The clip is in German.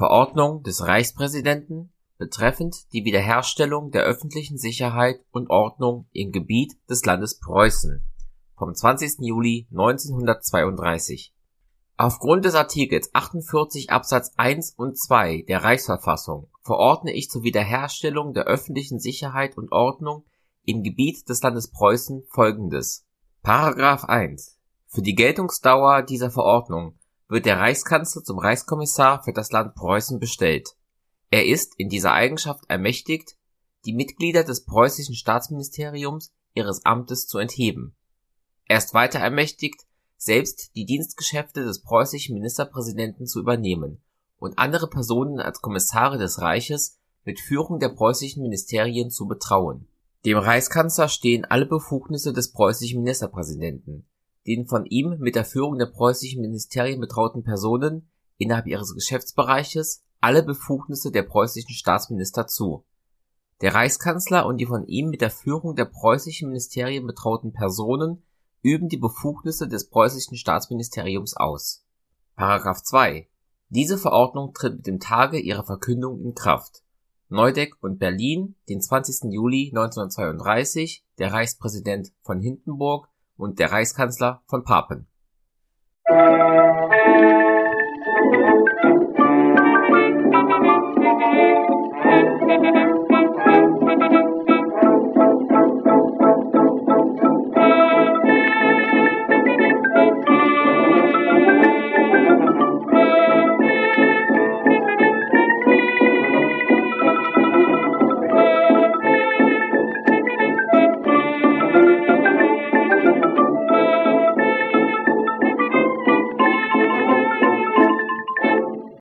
Verordnung des Reichspräsidenten betreffend die Wiederherstellung der öffentlichen Sicherheit und Ordnung im Gebiet des Landes Preußen vom 20. Juli 1932 Aufgrund des Artikels 48 Absatz 1 und 2 der Reichsverfassung verordne ich zur Wiederherstellung der öffentlichen Sicherheit und Ordnung im Gebiet des Landes Preußen folgendes: Paragraph 1 Für die Geltungsdauer dieser Verordnung wird der Reichskanzler zum Reichskommissar für das Land Preußen bestellt. Er ist in dieser Eigenschaft ermächtigt, die Mitglieder des preußischen Staatsministeriums ihres Amtes zu entheben. Er ist weiter ermächtigt, selbst die Dienstgeschäfte des preußischen Ministerpräsidenten zu übernehmen und andere Personen als Kommissare des Reiches mit Führung der preußischen Ministerien zu betrauen. Dem Reichskanzler stehen alle Befugnisse des preußischen Ministerpräsidenten den von ihm mit der Führung der preußischen Ministerien betrauten Personen innerhalb ihres Geschäftsbereiches alle Befugnisse der preußischen Staatsminister zu. Der Reichskanzler und die von ihm mit der Führung der preußischen Ministerien betrauten Personen üben die Befugnisse des preußischen Staatsministeriums aus. § 2 Diese Verordnung tritt mit dem Tage ihrer Verkündung in Kraft. Neudeck und Berlin, den 20. Juli 1932, der Reichspräsident von Hindenburg und der Reichskanzler von Papen.